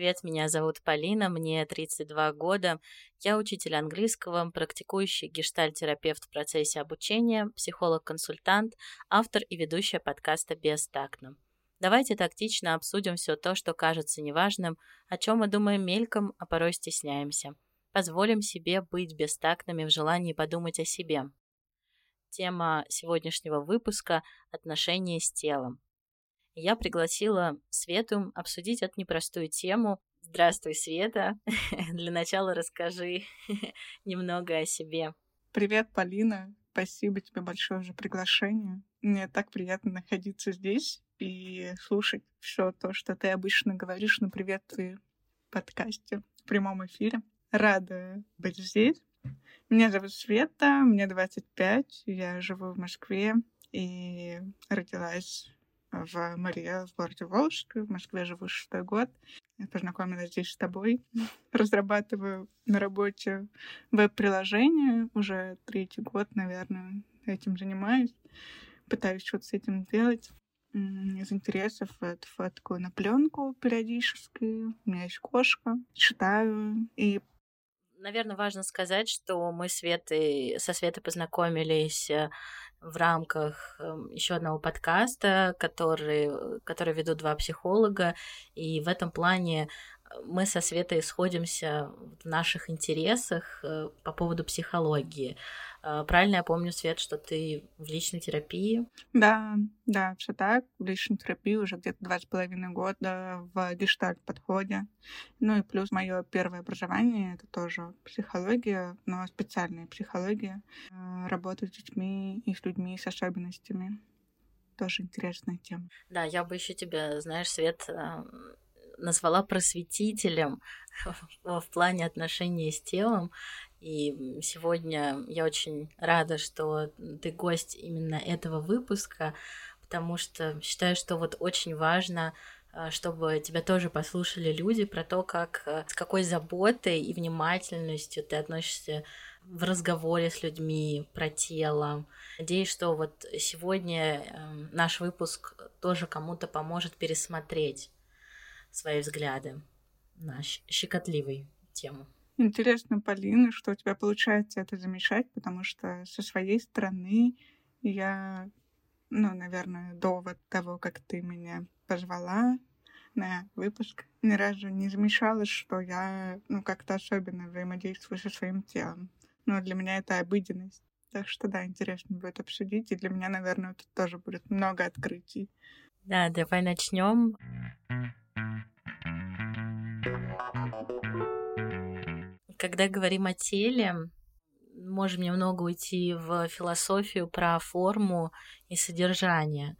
привет, меня зовут Полина, мне 32 года. Я учитель английского, практикующий гештальтерапевт в процессе обучения, психолог-консультант, автор и ведущая подкаста «Бестактно». Давайте тактично обсудим все то, что кажется неважным, о чем мы думаем мельком, а порой стесняемся. Позволим себе быть бестактными в желании подумать о себе. Тема сегодняшнего выпуска – отношения с телом я пригласила Свету обсудить эту непростую тему. Здравствуй, Света. Для начала расскажи немного о себе. Привет, Полина. Спасибо тебе большое за приглашение. Мне так приятно находиться здесь и слушать все то, что ты обычно говоришь на приветствии подкасте в прямом эфире. Рада быть здесь. Меня зовут Света, мне 25, я живу в Москве и родилась в Мария, в городе Волжск. В Москве живу шестой год. Я познакомилась здесь с тобой. Разрабатываю на работе веб-приложение. Уже третий год, наверное, этим занимаюсь. Пытаюсь что-то с этим делать. Из интересов это фоткаю на пленку периодически. У меня есть кошка. Читаю. И Наверное, важно сказать, что мы Светой, со Светой познакомились э, в рамках эм, еще одного подкаста, который, который ведут два психолога. И в этом плане э, мы со Светой сходимся в наших интересах э, по поводу психологии. Э, правильно я помню, Свет, что ты в личной терапии? Да, да, все так. В личной терапии уже где-то два с половиной года в гештальт подходе. Ну и плюс мое первое образование это тоже психология, но специальная психология. Э, работа с детьми и с людьми с особенностями. Тоже интересная тема. Да, я бы еще тебя, знаешь, Свет, э, назвала просветителем в плане отношений с телом. И сегодня я очень рада, что ты гость именно этого выпуска, потому что считаю, что вот очень важно а, чтобы тебя тоже послушали люди про то, как а, с какой заботой и внимательностью ты относишься в разговоре с людьми про тело. Надеюсь, что вот сегодня эм, наш выпуск тоже кому-то поможет пересмотреть свои взгляды на щекотливую тему. Интересно, Полина, что у тебя получается это замечать, потому что со своей стороны я, ну, наверное, до вот того, как ты меня позвала на выпуск, ни разу не замечала, что я, ну, как-то особенно взаимодействую со своим телом. Но для меня это обыденность. Так что да, интересно будет обсудить. И для меня, наверное, тут тоже будет много открытий. Да, давай начнем. Когда говорим о теле, можем немного уйти в философию про форму и содержание,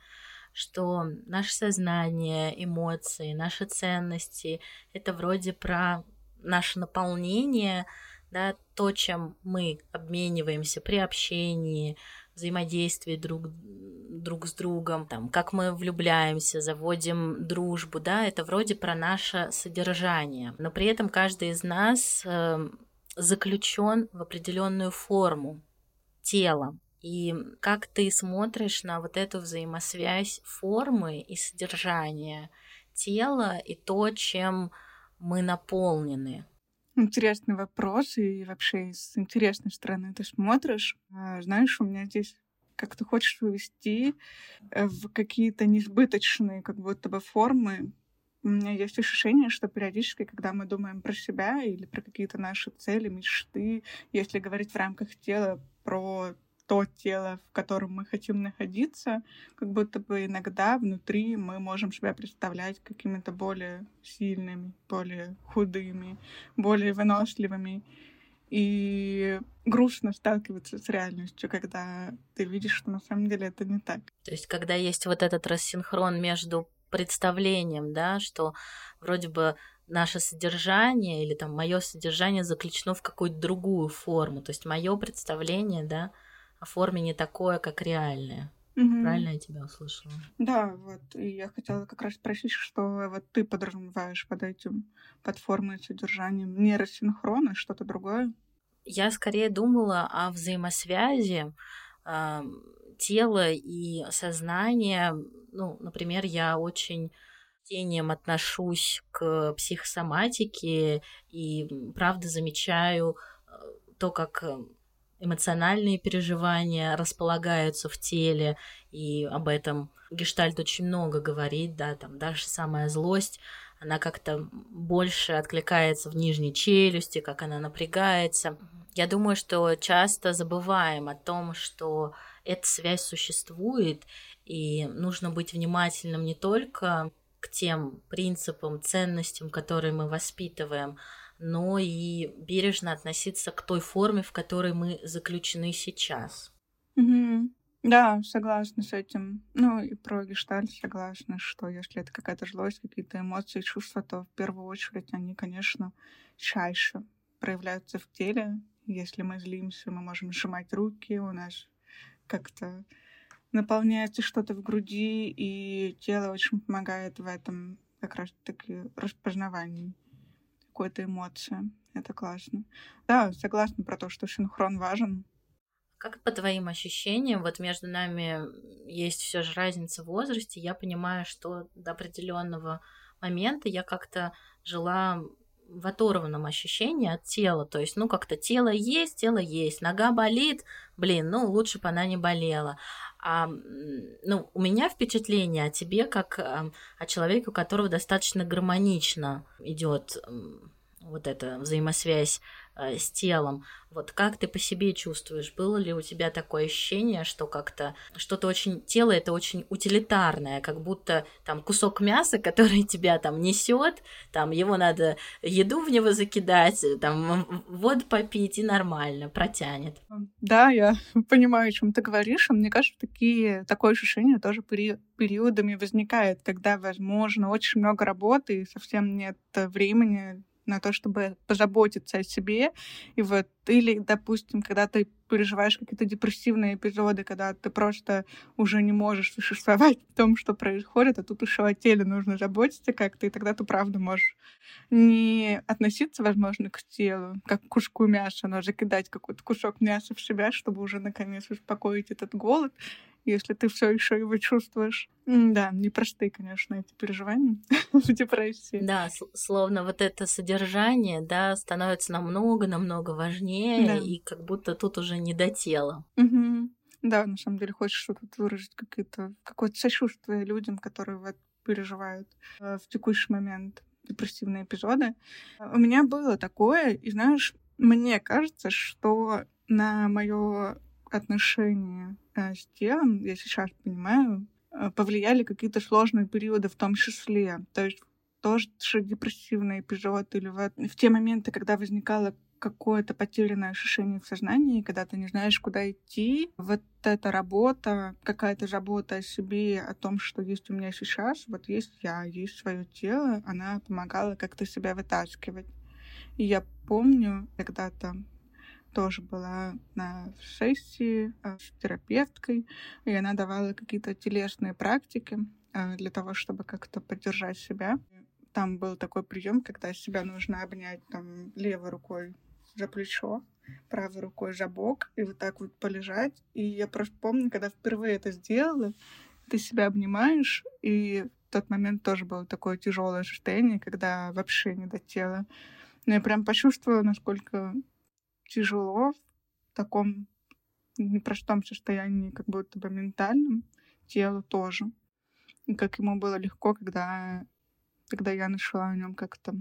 что наше сознание, эмоции, наши ценности — это вроде про наше наполнение, да, то, чем мы обмениваемся при общении, взаимодействии друг, друг с другом, там, как мы влюбляемся, заводим дружбу, да, это вроде про наше содержание. Но при этом каждый из нас э, заключен в определенную форму тела. И как ты смотришь на вот эту взаимосвязь формы и содержания тела и то, чем мы наполнены? Интересный вопрос, и вообще с интересной стороны ты смотришь. А, знаешь, у меня здесь как ты хочешь вывести э, в какие-то несбыточные как будто бы формы. У меня есть ощущение, что периодически, когда мы думаем про себя или про какие-то наши цели, мечты, если говорить в рамках тела про то тело, в котором мы хотим находиться, как будто бы иногда внутри мы можем себя представлять какими-то более сильными, более худыми, более выносливыми. И грустно сталкиваться с реальностью, когда ты видишь, что на самом деле это не так. То есть, когда есть вот этот рассинхрон между представлением, да, что вроде бы наше содержание или там мое содержание заключено в какую-то другую форму. То есть мое представление, да, о форме не такое, как реальное. Угу. Правильно я тебя услышала? Да, вот. И я хотела как раз спросить, что вот ты подразумеваешь под этим, под формой и содержанием нейросинхрона, что-то другое? Я скорее думала о взаимосвязи э, тела и сознания. Ну, например, я очень почтением отношусь к психосоматике и правда замечаю э, то, как эмоциональные переживания располагаются в теле, и об этом Гештальт очень много говорит, да, там даже самая злость, она как-то больше откликается в нижней челюсти, как она напрягается. Я думаю, что часто забываем о том, что эта связь существует, и нужно быть внимательным не только к тем принципам, ценностям, которые мы воспитываем, но и бережно относиться к той форме, в которой мы заключены сейчас. Угу. Да, согласна с этим. Ну и про гештальт согласна, что если это какая-то злость, какие-то эмоции, чувства, то в первую очередь они, конечно, чаще проявляются в теле. Если мы злимся, мы можем сжимать руки, у нас как-то наполняется что-то в груди, и тело очень помогает в этом как раз-таки распознавании какой-то эмоции. Это классно. Да, согласна про то, что синхрон важен. Как по твоим ощущениям, вот между нами есть все же разница в возрасте, я понимаю, что до определенного момента я как-то жила в оторванном ощущении от тела. То есть, ну, как-то тело есть, тело есть. Нога болит, блин, ну, лучше бы она не болела. А, ну, у меня впечатление о тебе как о человеке, у которого достаточно гармонично идет вот эта взаимосвязь с телом. Вот как ты по себе чувствуешь? Было ли у тебя такое ощущение, что как-то что-то очень тело это очень утилитарное, как будто там кусок мяса, который тебя там несет, там его надо еду в него закидать, там воду попить и нормально протянет. Да, я понимаю, о чем ты говоришь. Мне кажется, такие такое ощущение тоже пери периодами возникает, когда, возможно, очень много работы и совсем нет времени на то, чтобы позаботиться о себе. И вот, или, допустим, когда ты переживаешь какие-то депрессивные эпизоды, когда ты просто уже не можешь существовать в том, что происходит, а тут еще о теле нужно заботиться как-то, и тогда ты правда можешь не относиться, возможно, к телу, как к куску мяса, но закидать какой-то кусок мяса в себя, чтобы уже наконец успокоить этот голод, если ты все еще его чувствуешь. Да, непростые, конечно, эти переживания в депрессии. Да, словно вот это содержание, да, становится намного-намного важнее, да. и как будто тут уже не до тела. Угу. Да, на самом деле хочешь что-то выразить, какие-то, какое-то сочувствие людям, которые вот переживают э, в текущий момент депрессивные эпизоды. У меня было такое, и знаешь, мне кажется, что на мое отношение э, с телом, я сейчас понимаю, э, повлияли какие-то сложные периоды в том числе. То есть тоже депрессивный эпизод или в, в те моменты, когда возникало какое-то потерянное ощущение в сознании, когда ты не знаешь, куда идти. Вот эта работа, какая-то забота о себе, о том, что есть у меня сейчас, вот есть я, есть свое тело, она помогала как-то себя вытаскивать. И я помню, когда-то тоже была на сессии э, с терапевткой, и она давала какие-то телесные практики э, для того, чтобы как-то поддержать себя. Там был такой прием, когда себя нужно обнять там левой рукой за плечо, правой рукой за бок и вот так вот полежать. И я просто помню, когда впервые это сделала, ты себя обнимаешь, и в тот момент тоже было такое тяжелое состояние, когда вообще не до тела. Но я прям почувствовала, насколько тяжело в таком непростом состоянии, как будто бы ментальном, телу тоже. И как ему было легко, когда, когда я начала о нем как-то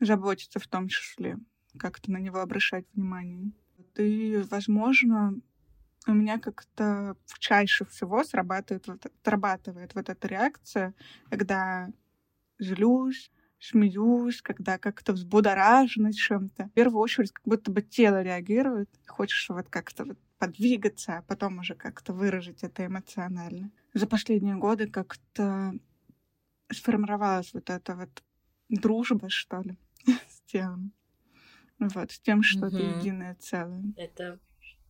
заботиться в том числе, как-то на него обращать внимание. И, возможно, у меня как-то чаще всего срабатывает, вот, срабатывает вот эта реакция, когда злюсь, смеюсь, когда как-то взбудоражена чем-то. В первую очередь, как будто бы тело реагирует. Хочешь вот как-то вот подвигаться, а потом уже как-то выразить это эмоционально. За последние годы как-то сформировалась вот эта вот дружба, что ли, с телом. Вот, с тем, что угу. это единое целое. Это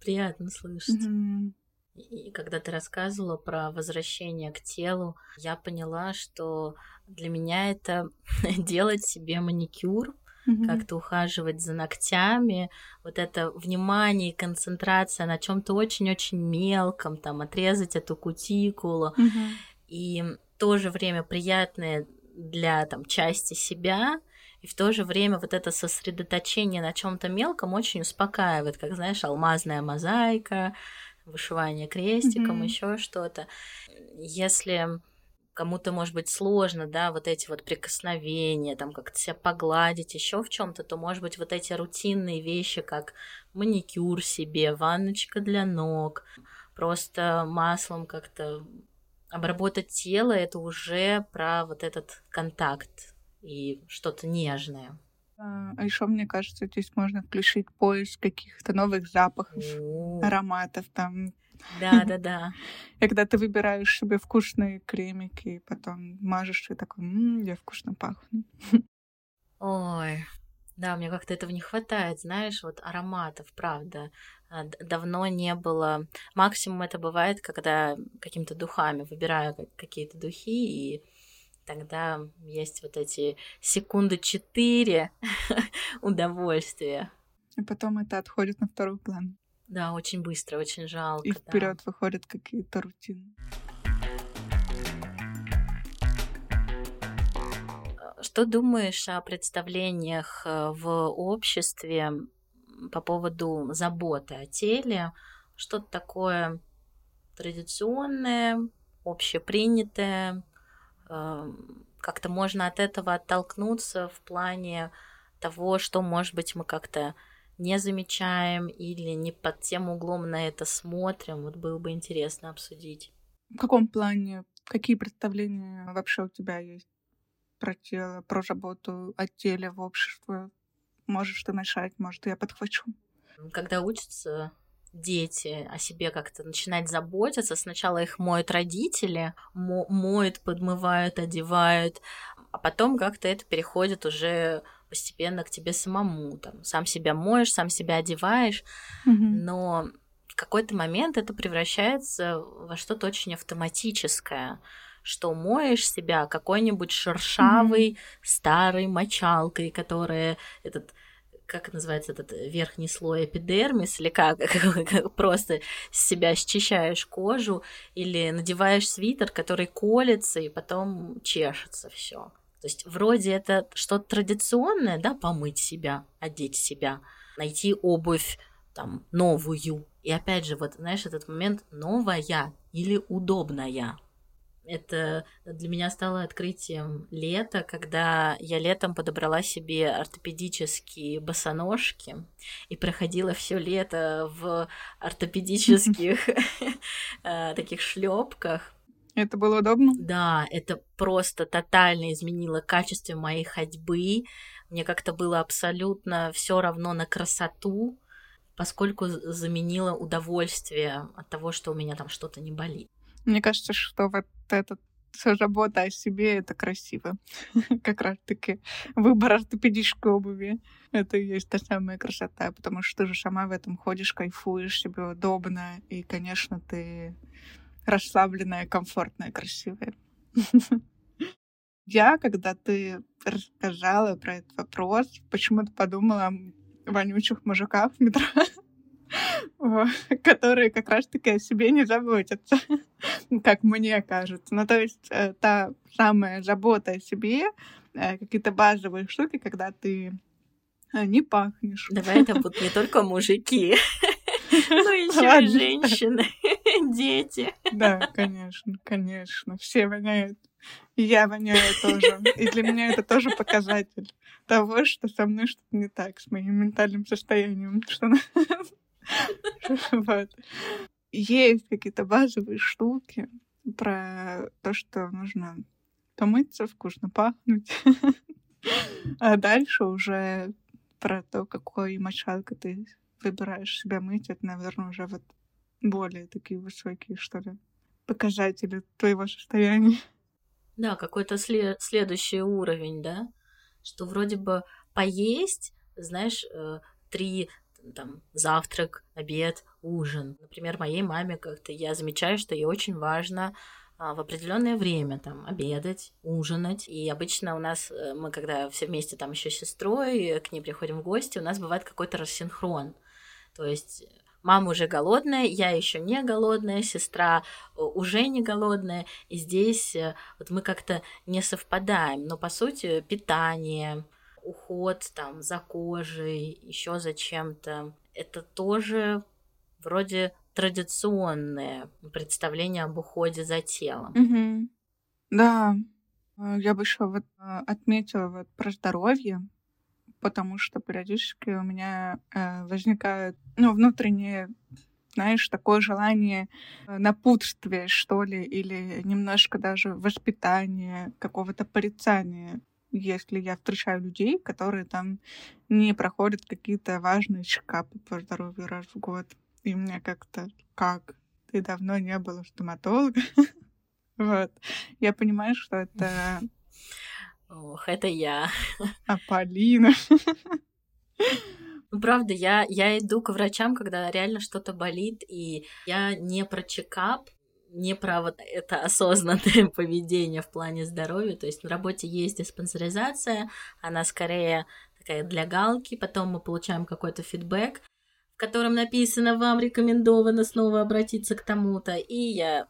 приятно слышать. Угу. И когда ты рассказывала про возвращение к телу, я поняла, что для меня это делать себе маникюр, mm-hmm. как-то ухаживать за ногтями, вот это внимание и концентрация на чем-то очень-очень мелком, там отрезать эту кутикулу. Mm-hmm. И в то же время приятное для там части себя, и в то же время вот это сосредоточение на чем-то мелком очень успокаивает, как знаешь, алмазная мозаика, вышивание крестиком, mm-hmm. еще что-то. Если кому-то может быть сложно, да, вот эти вот прикосновения, там как-то себя погладить, еще в чем-то, то может быть вот эти рутинные вещи, как маникюр себе, ванночка для ног, просто маслом как-то обработать тело, это уже про вот этот контакт и что-то нежное. А, а еще, мне кажется, здесь можно включить поиск каких-то новых запахов, О. ароматов там. Да, да, да. когда ты выбираешь себе вкусные кремики, и потом мажешь, и такой, м-м, я вкусно пахну. Ой, да, мне как-то этого не хватает, знаешь, вот ароматов, правда. А, давно не было. Максимум это бывает, когда какими-то духами выбираю какие-то духи, и тогда есть вот эти секунды четыре удовольствия. И потом это отходит на второй план. Да, очень быстро, очень жалко. И вперед да. выходят какие-то рутины. Что думаешь о представлениях э, в обществе по поводу заботы о теле? Что-то такое традиционное, общепринятое, как-то можно от этого оттолкнуться в плане того, что, может быть, мы как-то не замечаем или не под тем углом на это смотрим. Вот было бы интересно обсудить. В каком плане? Какие представления вообще у тебя есть про тело, про заботу о теле в обществе? Можешь ты начать, может, я подхвачу. Когда учатся дети о себе как-то начинать заботиться. Сначала их моют родители, мо моют, подмывают, одевают, а потом как-то это переходит уже постепенно к тебе самому. Там, сам себя моешь, сам себя одеваешь, mm-hmm. но в какой-то момент это превращается во что-то очень автоматическое что моешь себя какой-нибудь шершавой mm-hmm. старой мочалкой, которая этот как называется этот верхний слой эпидермис, или как, как просто с себя счищаешь кожу, или надеваешь свитер, который колется, и потом чешется все. То есть вроде это что-то традиционное, да, помыть себя, одеть себя, найти обувь там новую. И опять же, вот знаешь, этот момент новая или удобная это для меня стало открытием лета, когда я летом подобрала себе ортопедические босоножки и проходила все лето в ортопедических э, таких шлепках. Это было удобно? Да, это просто тотально изменило качество моей ходьбы. Мне как-то было абсолютно все равно на красоту, поскольку заменило удовольствие от того, что у меня там что-то не болит. Мне кажется, что вот этот забота о себе — это красиво. как раз-таки выбор ортопедической обуви — это и есть та самая красота, потому что ты же сама в этом ходишь, кайфуешь, себе удобно, и, конечно, ты расслабленная, комфортная, красивая. Я, когда ты рассказала про этот вопрос, почему-то подумала о вонючих мужиках в метро. которые как раз-таки о себе не заботятся, как мне кажется. Ну, то есть э, та самая забота о себе, э, какие-то базовые штуки, когда ты э, не пахнешь. Давай это будут не только мужики, но еще и женщины, дети. Да, конечно, конечно. Все воняют. И я воняю тоже. И для меня это тоже показатель того, что со мной что-то не так с моим ментальным состоянием, что Вот. Есть какие-то базовые штуки про то, что нужно помыться, вкусно пахнуть. А дальше уже про то, какой мочалкой ты выбираешь себя мыть, это, наверное, уже вот более такие высокие, что ли, показатели твоего состояния. Да, какой-то след- следующий уровень, да? Что вроде бы поесть, знаешь, э, три там завтрак, обед, ужин. Например, моей маме как-то я замечаю, что ей очень важно а, в определенное время там обедать, ужинать. И обычно у нас, э, мы когда все вместе там еще с сестрой к ней приходим в гости, у нас бывает какой-то рассинхрон. То есть мама уже голодная, я еще не голодная, сестра э, уже не голодная, и здесь э, вот мы как-то не совпадаем, но по сути питание, уход там за кожей, еще за чем-то, это тоже вроде традиционное представление об уходе за телом. Угу. Да, я бы еще вот отметила вот про здоровье, потому что периодически у меня э, возникает, ну, внутреннее, знаешь, такое желание э, напутствия, что ли, или немножко даже воспитания, какого-то порицания, если я встречаю людей, которые там не проходят какие-то важные чекапы по здоровью раз в год. И мне как-то, как? Ты давно не был у стоматолога? Вот. Я понимаю, что это Ох, это я. А Полина? Ну, правда, я, я иду к врачам, когда реально что-то болит, и я не про чекап, не вот это осознанное поведение в плане здоровья. То есть на работе есть диспансеризация, она скорее такая для галки, потом мы получаем какой-то фидбэк, в котором написано «Вам рекомендовано снова обратиться к тому-то», и я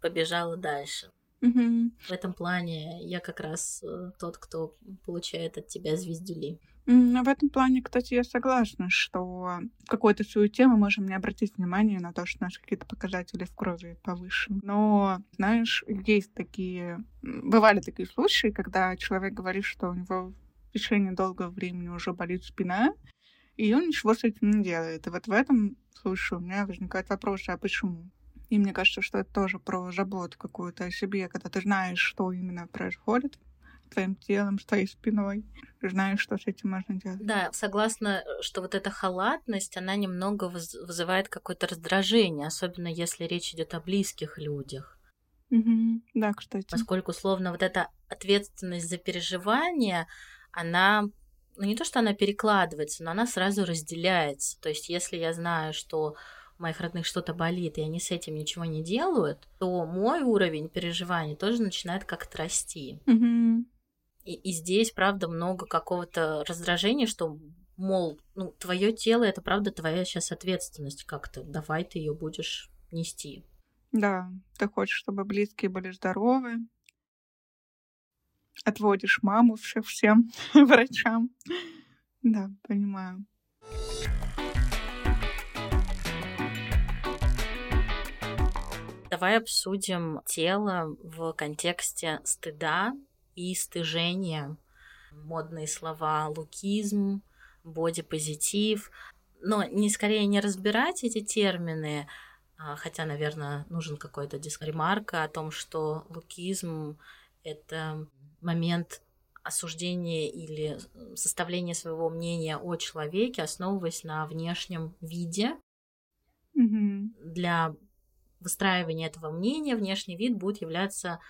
побежала дальше. Угу. В этом плане я как раз э, тот, кто получает от тебя звездюли. В этом плане, кстати, я согласна, что в какой-то суете мы можем не обратить внимание на то, что наши какие-то показатели в крови повышены. Но, знаешь, есть такие... Бывали такие случаи, когда человек говорит, что у него в течение долгого времени уже болит спина, и он ничего с этим не делает. И вот в этом случае у меня возникает вопрос, а почему? И мне кажется, что это тоже про заботу какую-то о себе, когда ты знаешь, что именно происходит твоим телом, с твоей спиной, знаешь, что с этим можно делать. Да, согласна, что вот эта халатность, она немного вызывает какое-то раздражение, особенно если речь идет о близких людях. Угу. Да, кстати. Поскольку, словно вот эта ответственность за переживание, она ну не то, что она перекладывается, но она сразу разделяется. То есть, если я знаю, что моих родных что-то болит, и они с этим ничего не делают, то мой уровень переживаний тоже начинает как-то расти. Mm-hmm. И, и здесь, правда, много какого-то раздражения, что, мол, ну, твое тело это правда твоя сейчас ответственность как-то. Давай ты ее будешь нести. Да, ты хочешь, чтобы близкие были здоровы, отводишь маму всем врачам. Да, понимаю. Давай обсудим тело в контексте стыда и стыжения. Модные слова лукизм, бодипозитив. Но не скорее не разбирать эти термины, а, хотя, наверное, нужен какой-то ремарка о том, что лукизм — это момент осуждения или составления своего мнения о человеке, основываясь на внешнем виде. Mm-hmm. Для выстраивания этого мнения внешний вид будет являться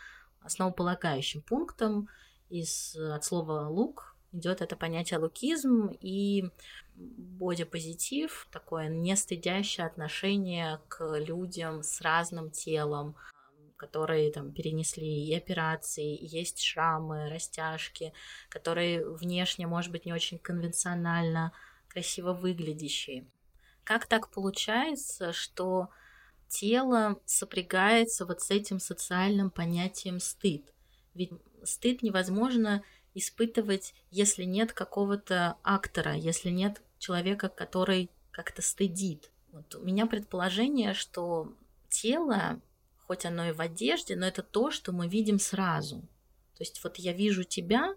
основополагающим пунктом. Из, от слова «лук» идет это понятие лукизм и бодипозитив, такое не стыдящее отношение к людям с разным телом, которые там перенесли и операции, и есть шрамы, растяжки, которые внешне, может быть, не очень конвенционально красиво выглядящие. Как так получается, что тело сопрягается вот с этим социальным понятием стыд. Ведь стыд невозможно испытывать, если нет какого-то актора, если нет человека, который как-то стыдит. Вот у меня предположение, что тело, хоть оно и в одежде, но это то, что мы видим сразу. То есть вот я вижу тебя,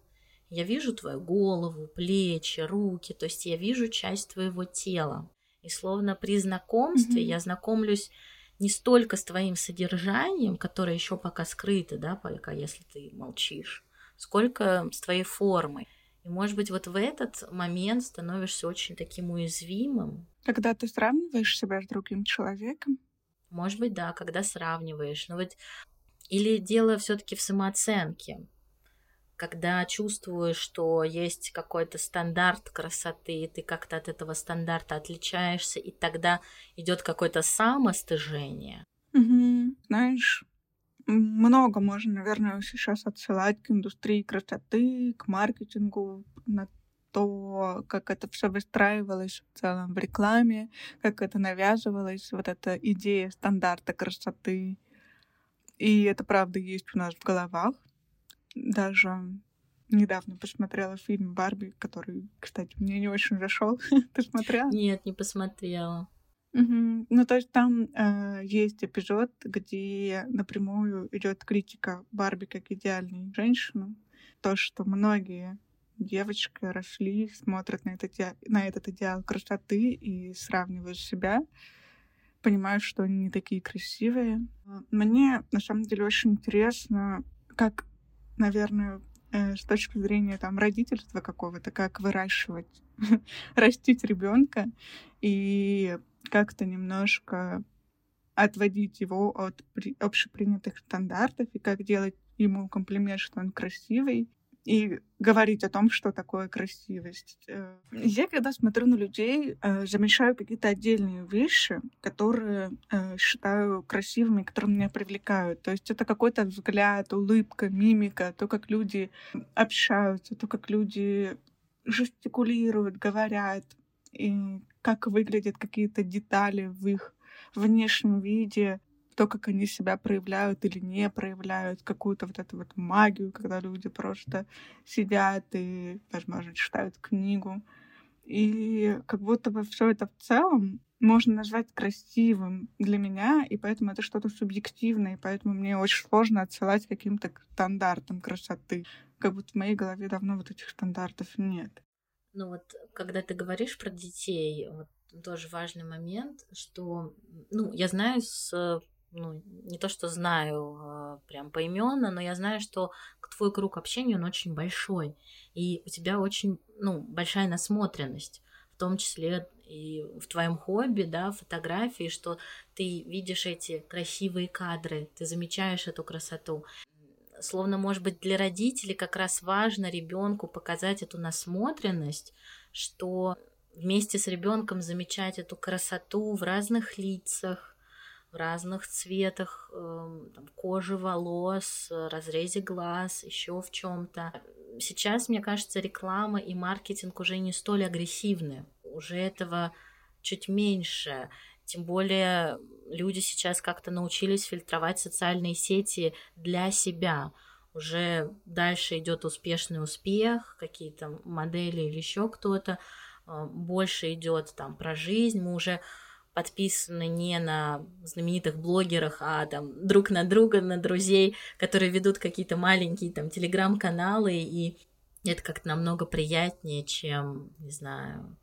я вижу твою голову, плечи, руки, то есть я вижу часть твоего тела. И словно при знакомстве mm-hmm. я знакомлюсь не столько с твоим содержанием, которое еще пока скрыто, да, пока если ты молчишь, сколько с твоей формой. И, может быть, вот в этот момент становишься очень таким уязвимым. Когда ты сравниваешь себя с другим человеком? Может быть, да, когда сравниваешь. Но вот или дело все-таки в самооценке когда чувствуешь, что есть какой-то стандарт красоты, и ты как-то от этого стандарта отличаешься, и тогда идет какое-то самостыжение. Угу. Знаешь, много можно, наверное, сейчас отсылать к индустрии красоты, к маркетингу на то, как это все выстраивалось в целом в рекламе, как это навязывалось, вот эта идея стандарта красоты. И это правда есть у нас в головах. Даже недавно посмотрела фильм Барби, который, кстати, мне не очень зашел. Ты смотрела? Нет, не посмотрела. Угу. Ну, то есть там э, есть эпизод, где напрямую идет критика Барби как идеальной женщины. То, что многие девочки росли, смотрят на этот, на этот идеал красоты и сравнивают себя, понимают, что они не такие красивые. Мне, на самом деле, очень интересно, как, наверное, э, с точки зрения там родительства какого-то, как выращивать, растить ребенка и как-то немножко отводить его от общепринятых стандартов и как делать ему комплимент, что он красивый, и говорить о том, что такое красивость. Э, я, когда смотрю на людей, э, замечаю какие-то отдельные вещи, которые э, считаю красивыми, которые меня привлекают. То есть это какой-то взгляд, улыбка, мимика, то, как люди общаются, то, как люди жестикулируют, говорят, и как выглядят какие-то детали в их внешнем виде, то, как они себя проявляют или не проявляют, какую-то вот эту вот магию, когда люди просто сидят и, возможно, читают книгу. И как будто бы все это в целом можно назвать красивым для меня, и поэтому это что-то субъективное, и поэтому мне очень сложно отсылать каким-то стандартам красоты. Как будто в моей голове давно вот этих стандартов нет. Ну вот, когда ты говоришь про детей, вот тоже важный момент, что, ну, я знаю с, ну, не то, что знаю э, прям поименно, но я знаю, что твой круг общения, он очень большой, и у тебя очень, ну, большая насмотренность, в том числе и в твоем хобби, да, фотографии, что ты видишь эти красивые кадры, ты замечаешь эту красоту. Словно, может быть, для родителей как раз важно ребенку показать эту насмотренность, что вместе с ребенком замечать эту красоту в разных лицах, в разных цветах э, там, кожи, волос, разрезе глаз, еще в чем-то. Сейчас, мне кажется, реклама и маркетинг уже не столь агрессивны, уже этого чуть меньше. Тем более люди сейчас как-то научились фильтровать социальные сети для себя. Уже дальше идет успешный успех, какие-то модели или еще кто-то. А, больше идет там про жизнь. Мы уже подписаны не на знаменитых блогерах, а там друг на друга, на друзей, которые ведут какие-то маленькие там телеграм-каналы, и это как-то намного приятнее, чем, не знаю,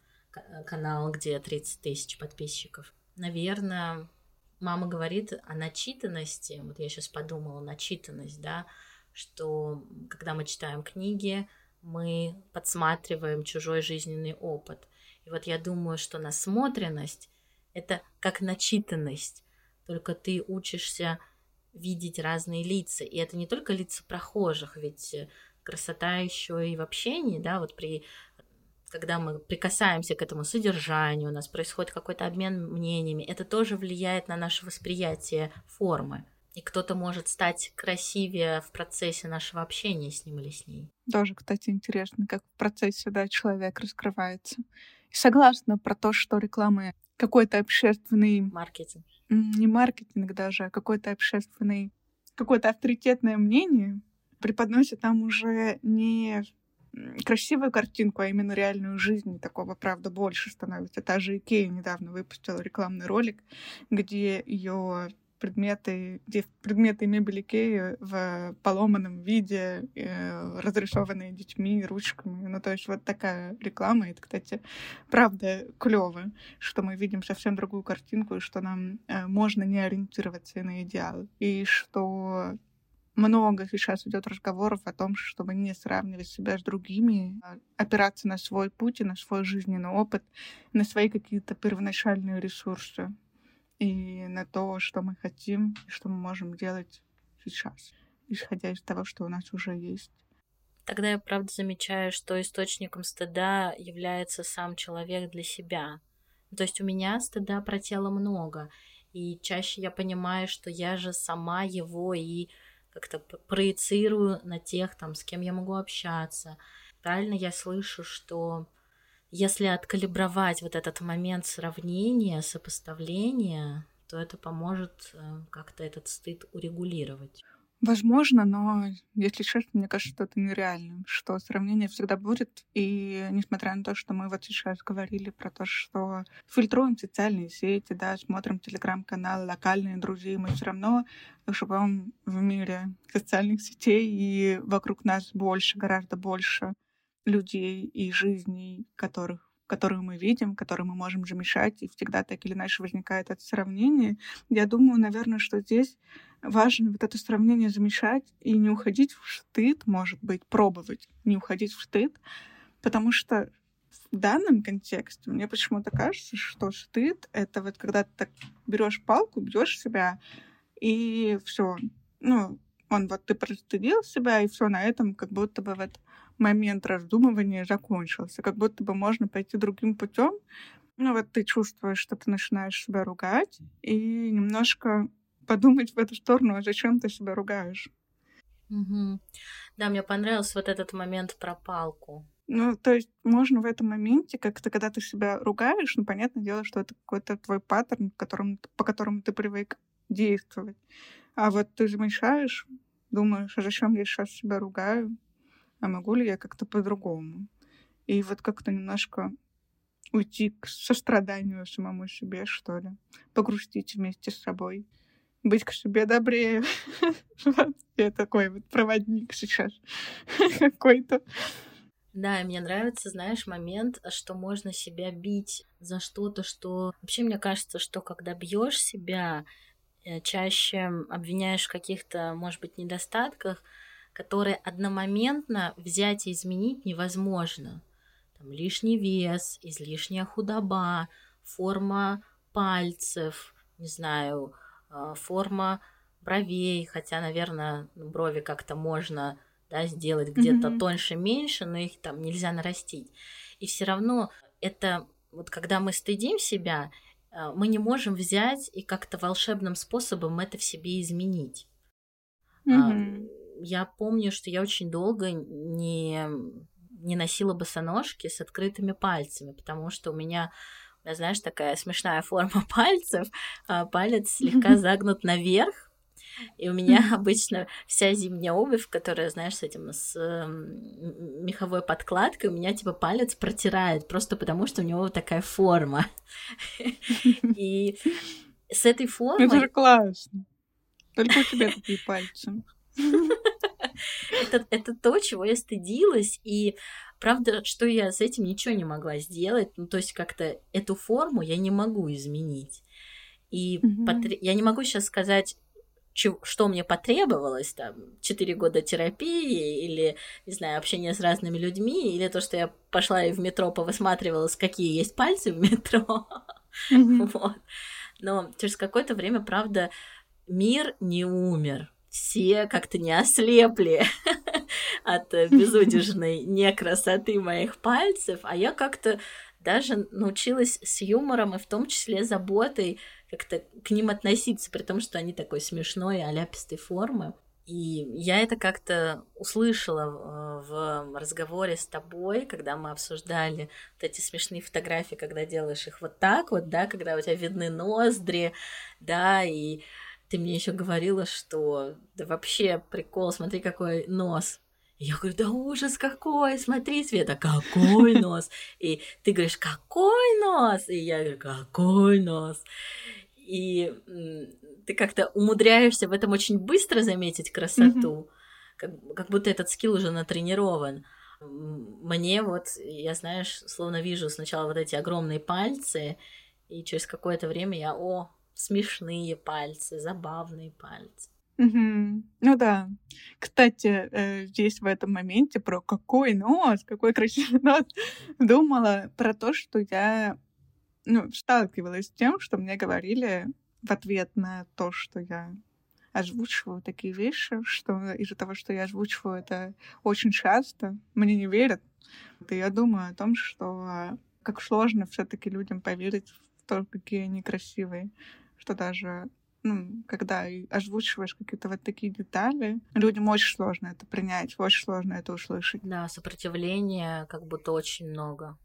канал, где 30 тысяч подписчиков наверное, мама говорит о начитанности. Вот я сейчас подумала, начитанность, да, что когда мы читаем книги, мы подсматриваем чужой жизненный опыт. И вот я думаю, что насмотренность — это как начитанность, только ты учишься видеть разные лица. И это не только лица прохожих, ведь красота еще и в общении, да, вот при когда мы прикасаемся к этому содержанию, у нас происходит какой-то обмен мнениями, это тоже влияет на наше восприятие формы. И кто-то может стать красивее в процессе нашего общения с ним или с ней. Тоже, кстати, интересно, как в процессе да, человек раскрывается. И согласна про то, что реклама какой-то общественный... Маркетинг. Не маркетинг даже, а какой-то общественный... Какое-то авторитетное мнение преподносит нам уже не красивую картинку, а именно реальную жизнь. Такого, правда, больше становится. Та же Икея недавно выпустила рекламный ролик, где ее предметы, где предметы мебели Икеи в поломанном виде, э, разрисованные детьми, ручками. Ну, то есть вот такая реклама. Это, кстати, правда клево, что мы видим совсем другую картинку, и что нам э, можно не ориентироваться на идеал. И что много сейчас идет разговоров о том, чтобы не сравнивать себя с другими, а опираться на свой путь и на свой жизненный опыт, на свои какие-то первоначальные ресурсы и на то, что мы хотим, и что мы можем делать сейчас, исходя из того, что у нас уже есть. Тогда я правда замечаю, что источником стыда является сам человек для себя. То есть у меня стыда про тело много, и чаще я понимаю, что я же сама его и как-то проецирую на тех, там, с кем я могу общаться. Правильно я слышу, что если откалибровать вот этот момент сравнения, сопоставления, то это поможет э, как-то этот стыд урегулировать. Возможно, но, если честно, мне кажется, что это нереально, что сравнение всегда будет. И несмотря на то, что мы вот сейчас говорили про то, что фильтруем социальные сети, да, смотрим телеграм-канал, локальные друзья, мы все равно живем в мире социальных сетей, и вокруг нас больше, гораздо больше людей и жизней, которых которые мы видим, которые мы можем замешать, и всегда так или иначе возникает это сравнение. Я думаю, наверное, что здесь важно вот это сравнение замечать и не уходить в стыд, может быть, пробовать не уходить в стыд, потому что в данном контексте мне почему-то кажется, что стыд — это вот когда ты так берешь палку, бьешь себя, и все, ну, он вот ты простыдил себя, и все на этом как будто бы вот момент раздумывания закончился, как будто бы можно пойти другим путем. Ну вот ты чувствуешь, что ты начинаешь себя ругать, и немножко подумать в эту сторону, а зачем ты себя ругаешь. Угу. Да, мне понравился вот этот момент про палку. Ну, то есть можно в этом моменте, как-то, когда ты себя ругаешь, ну, понятное дело, что это какой-то твой паттерн, которым, по которому ты привык действовать. А вот ты замечаешь, думаешь, а зачем я сейчас себя ругаю? А могу ли я как-то по-другому? И вот как-то немножко уйти к состраданию самому себе, что ли. Погрустить вместе с собой быть к себе добрее. Я такой вот проводник сейчас какой-то. Да, мне нравится, знаешь, момент, что можно себя бить за что-то, что... Вообще, мне кажется, что когда бьешь себя, э, чаще обвиняешь в каких-то, может быть, недостатках, которые одномоментно взять и изменить невозможно. Там лишний вес, излишняя худоба, форма пальцев, не знаю, а, форма бровей, хотя, наверное, брови как-то можно да, сделать где-то mm-hmm. тоньше, меньше, но их там нельзя нарастить. И все равно это вот когда мы стыдим себя, а, мы не можем взять и как-то волшебным способом это в себе изменить. Mm-hmm. Я помню, что я очень долго не, не носила босоножки с открытыми пальцами, потому что у меня знаешь, такая смешная форма пальцев, а палец слегка загнут наверх, и у меня обычно вся зимняя обувь, которая, знаешь, с этим, с меховой подкладкой, у меня типа палец протирает, просто потому что у него вот такая форма. И с этой формой... Это же классно. Только у тебя такие пальцы. Это, это то, чего я стыдилась, и правда, что я с этим ничего не могла сделать, ну, то есть как-то эту форму я не могу изменить. И mm-hmm. потр... я не могу сейчас сказать, что мне потребовалось, там, 4 года терапии или, не знаю, общение с разными людьми, или то, что я пошла и в метро повысматривалась, какие есть пальцы в метро. Mm-hmm. вот. Но через какое-то время, правда, мир не умер все как-то не ослепли от безудержной некрасоты моих пальцев, а я как-то даже научилась с юмором и в том числе заботой как-то к ним относиться, при том, что они такой смешной, аляпистой формы. И я это как-то услышала в разговоре с тобой, когда мы обсуждали вот эти смешные фотографии, когда делаешь их вот так вот, да, когда у тебя видны ноздри, да, и ты мне еще говорила, что да вообще прикол, смотри, какой нос. И я говорю, да ужас какой, смотри, Света, какой нос. И ты говоришь, какой нос? И я говорю, какой нос? И ты как-то умудряешься в этом очень быстро заметить красоту, как, как будто этот скилл уже натренирован. Мне вот, я, знаешь, словно вижу сначала вот эти огромные пальцы, и через какое-то время я, о, смешные пальцы, забавные пальцы. Угу. Ну да. Кстати, э, здесь в этом моменте про какой нос, какой красивый нос, думала про то, что я ну, сталкивалась с тем, что мне говорили в ответ на то, что я озвучиваю такие вещи, что из-за того, что я озвучиваю это очень часто, мне не верят. И я думаю о том, что как сложно все-таки людям поверить в то, какие они красивые что даже ну, когда озвучиваешь какие-то вот такие детали, людям очень сложно это принять, очень сложно это услышать. Да, сопротивления как будто очень много.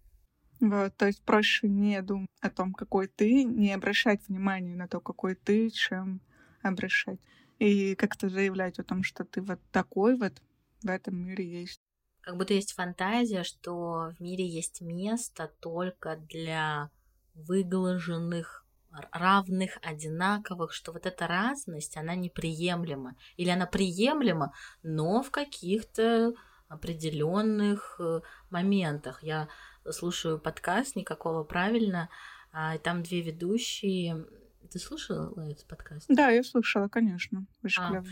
Вот, то есть проще не думать о том, какой ты, не обращать внимания на то, какой ты, чем обращать. И как-то заявлять о том, что ты вот такой вот в этом мире есть. Как будто есть фантазия, что в мире есть место только для выглаженных, равных, одинаковых, что вот эта разность, она неприемлема. Или она приемлема, но в каких-то определенных э, моментах. Я слушаю подкаст «Никакого правильно», а, и там две ведущие. Ты слушала этот подкаст? Да, я слушала, конечно. Очень а,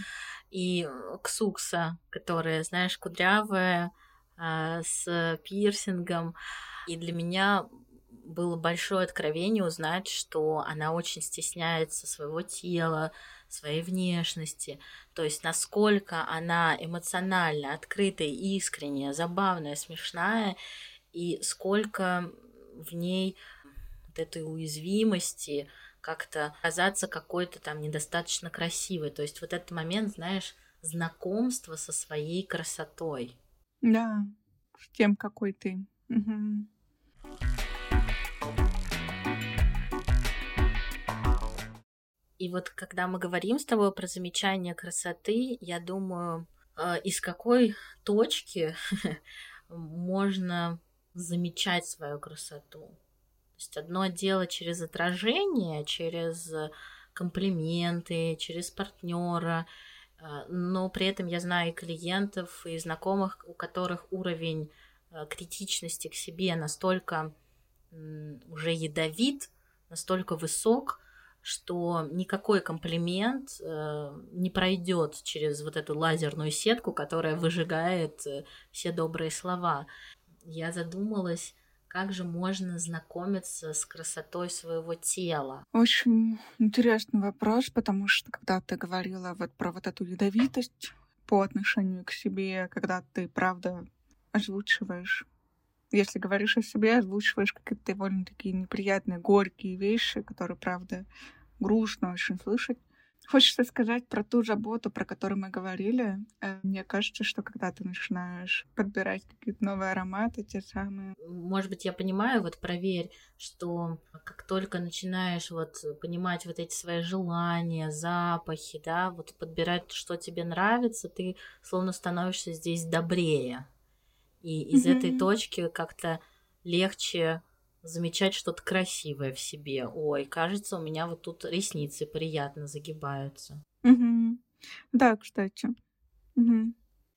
И Ксукса, которая, знаешь, кудрявая, а, с пирсингом. И для меня было большое откровение узнать, что она очень стесняется своего тела, своей внешности, то есть насколько она эмоционально открытая, искренняя, забавная, смешная, и сколько в ней вот этой уязвимости как-то казаться какой-то там недостаточно красивой. То есть вот этот момент, знаешь, знакомства со своей красотой. Да, с тем, какой ты. Угу. И вот когда мы говорим с тобой про замечание красоты, я думаю, э, из какой точки можно замечать свою красоту. То есть одно дело через отражение, через комплименты, через партнера, а, но при этом я знаю и клиентов, и знакомых, у которых уровень критичности к себе настолько уже ядовит, настолько высок, что никакой комплимент э, не пройдет через вот эту лазерную сетку, которая выжигает э, все добрые слова я задумалась, как же можно знакомиться с красотой своего тела? Очень интересный вопрос, потому что когда ты говорила вот про вот эту ядовитость по отношению к себе, когда ты, правда, озвучиваешь если говоришь о себе, озвучиваешь какие-то довольно такие неприятные, горькие вещи, которые, правда, грустно очень слышать. Хочется сказать про ту заботу, про которую мы говорили. Э, мне кажется, что когда ты начинаешь подбирать какие-то новые ароматы, те самые... Может быть, я понимаю, вот проверь, что как только начинаешь вот понимать вот эти свои желания, запахи, да, вот подбирать, что тебе нравится, ты словно становишься здесь добрее. И из mm-hmm. этой точки как-то легче замечать что-то красивое в себе. Ой, кажется, у меня вот тут ресницы приятно загибаются. Угу. Да, кстати. Угу.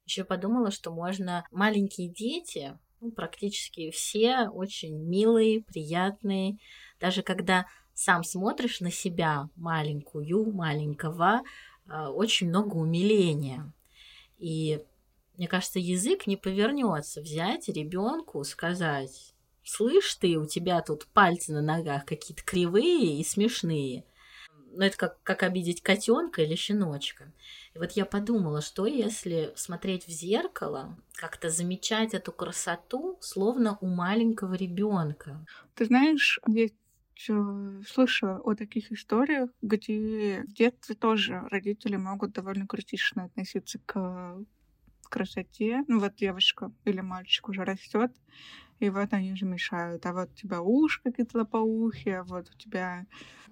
Еще подумала, что можно маленькие дети, ну, практически все очень милые, приятные. Даже когда сам смотришь на себя маленькую, маленького, а, очень много умиления. И мне кажется, язык не повернется взять ребенку сказать, слышь ты, у тебя тут пальцы на ногах какие-то кривые и смешные. Ну, это как, как обидеть котенка или щеночка. И вот я подумала, что если смотреть в зеркало, как-то замечать эту красоту, словно у маленького ребенка. Ты знаешь, я слышала о таких историях, где в детстве тоже родители могут довольно критично относиться к красоте. Ну вот девочка или мальчик уже растет, и вот они же мешают. А вот у тебя уши какие-то лопоухи, а вот у тебя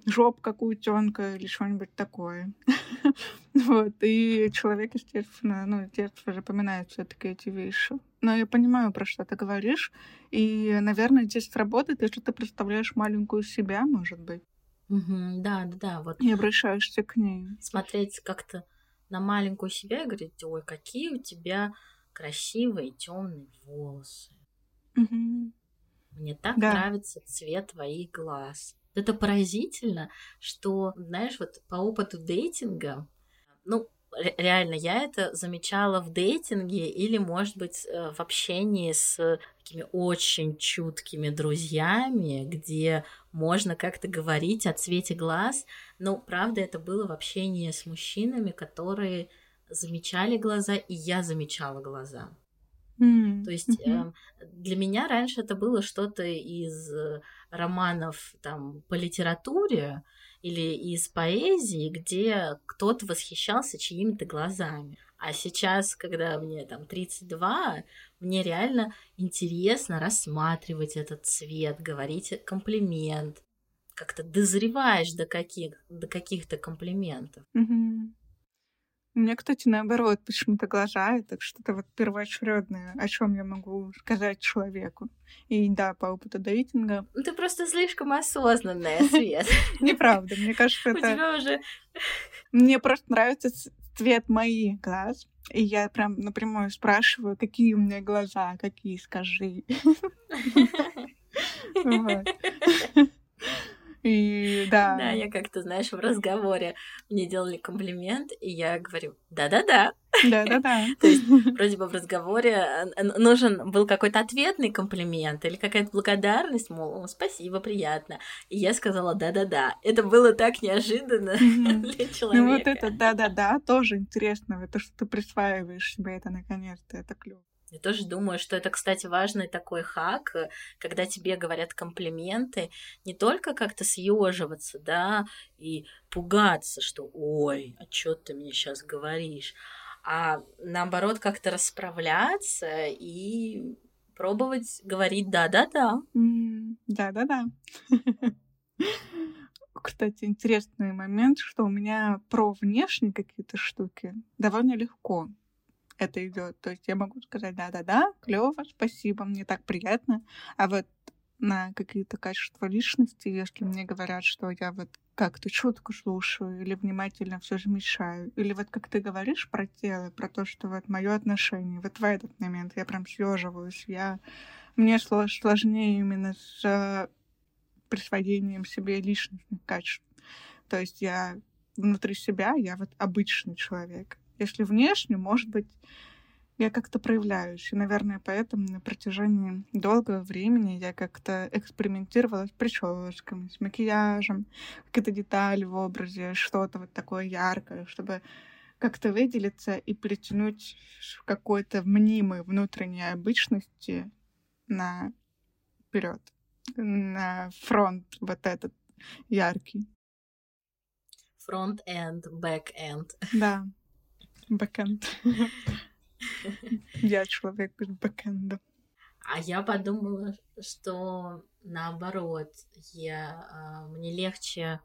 жоп как у утенка или что-нибудь такое. вот, и человек, естественно, ну, детство запоминает все таки эти вещи. Но я понимаю, про что ты говоришь, и, наверное, здесь работает, если ты представляешь маленькую себя, может быть. Да, да, да, вот. И обращаешься к ней. Смотреть как-то на маленькую себя и говорить, ой, какие у тебя красивые темные волосы. Угу. Мне так да. нравится цвет твоих глаз. Это поразительно, что, знаешь, вот по опыту дейтинга, ну, реально, я это замечала в дейтинге или, может быть, э, в общении с такими очень чуткими друзьями, где можно как-то говорить о цвете глаз. Но, правда, это было в общении с мужчинами, которые замечали глаза, и я замечала глаза. Mm-hmm. То есть э, для меня раньше это было что-то из э, романов там по литературе, или из поэзии, где кто-то восхищался чьими-то глазами. А сейчас, когда мне там 32, мне реально интересно рассматривать этот цвет, говорить комплимент. Как-то дозреваешь до, каких, до каких-то комплиментов. Угу. У меня, кстати, наоборот, почему-то глаза это что-то вот первоочередное, о чем я могу сказать человеку. И да, по опыту дейтинга. Ну, ты просто слишком осознанная, Свет. Неправда, мне кажется, это... У тебя уже... Мне просто нравится цвет моих глаз. И я прям напрямую спрашиваю, какие у меня глаза, какие, скажи. И да. Да, я как-то, знаешь, в разговоре мне делали комплимент, и я говорю, да-да-да. Да-да-да. То есть вроде бы в разговоре э, нужен был какой-то ответный комплимент или какая-то благодарность, мол, спасибо, приятно. И я сказала да-да-да. Это было так неожиданно для человека. Ну вот это да-да-да тоже интересно. Это что ты присваиваешь себе это наконец-то, это клево. Я тоже думаю, что это, кстати, важный такой хак, э, когда тебе говорят комплименты, не только как-то съеживаться, да, и пугаться, что ой, а что ты мне сейчас говоришь, а наоборот как-то расправляться и пробовать говорить да-да-да. Да-да-да. Кстати, интересный момент, что у меня про внешние какие-то штуки довольно легко это идет. То есть я могу сказать, да-да-да, клево, спасибо, мне так приятно. А вот на какие-то качества личности, если мне говорят, что я вот как-то чутко слушаю или внимательно все замечаю, или вот как ты говоришь про тело, про то, что вот мое отношение, вот в этот момент я прям съеживаюсь, я мне сложнее именно с присвоением себе личностных качеств. То есть я внутри себя, я вот обычный человек. Если внешне, может быть, я как-то проявляюсь. И, наверное, поэтому на протяжении долгого времени я как-то экспериментировала с прическами, с макияжем, какие-то детали в образе, что-то вот такое яркое, чтобы как-то выделиться и притянуть какой-то мнимой внутренней обычности на вперед, на фронт вот этот яркий. Front-end, back-end. Да. Backend. Я человек без backend а. А я подумала, что наоборот, я, а, мне легче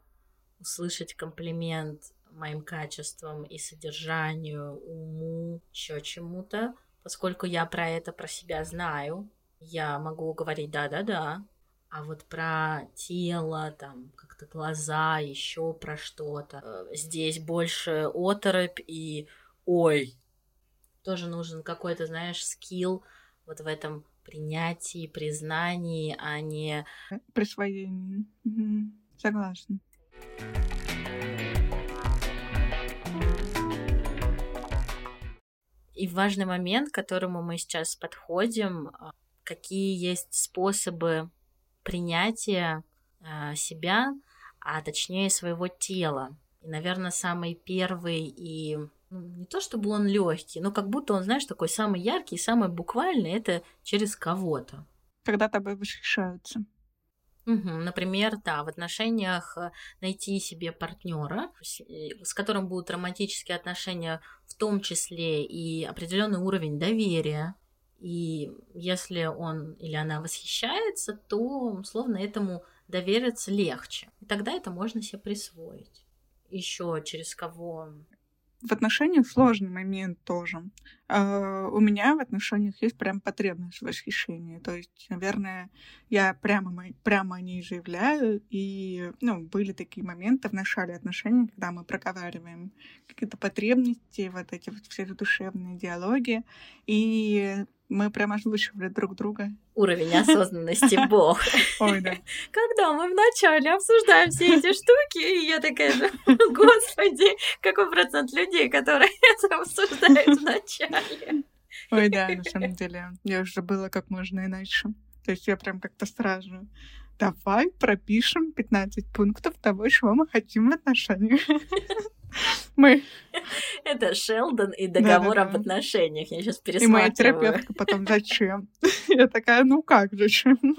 услышать комплимент моим качествам и содержанию, уму, еще чему-то, поскольку я про это про себя знаю. Я могу говорить да-да-да, а вот про тело, там, как-то глаза, еще про что-то. Э, здесь больше оторопь и ой, тоже нужен какой-то, знаешь, скилл вот в этом принятии, признании, а не... Присвоении. Угу. Согласна. И важный момент, к которому мы сейчас подходим, а, какие есть способы принятия а, себя, а точнее своего тела. И, наверное, самый первый и ну, не то чтобы он легкий, но как будто он, знаешь, такой самый яркий, самый буквальный, это через кого-то. Когда тобой восхищаются. Угу, например, да, в отношениях э, найти себе партнера, э, с которым будут романтические отношения, в том числе и определенный уровень доверия. И если он или она восхищается, то словно этому довериться легче. И тогда это можно себе присвоить. Еще через кого в отношениях сложный момент тоже. Uh, у меня в отношениях есть прям потребность в восхищении. То есть, наверное, я прямо, прямо о ней заявляю. И ну, были такие моменты в начале отношений, когда мы проговариваем какие-то потребности, вот эти вот все душевные диалоги. И мы прям озвучивали друг друга. Уровень осознанности бог. Ой, да. Когда мы вначале обсуждаем все эти штуки, и я такая же, господи, какой процент людей, которые это обсуждают вначале. Ой, да, на самом деле. Я уже забыла, как можно иначе. То есть я прям как-то сразу давай пропишем 15 пунктов того, чего мы хотим в отношениях. Мы... Это Шелдон и договор об отношениях. Я сейчас пересматриваю. И моя терапевтка потом, зачем? Я такая, ну как, зачем?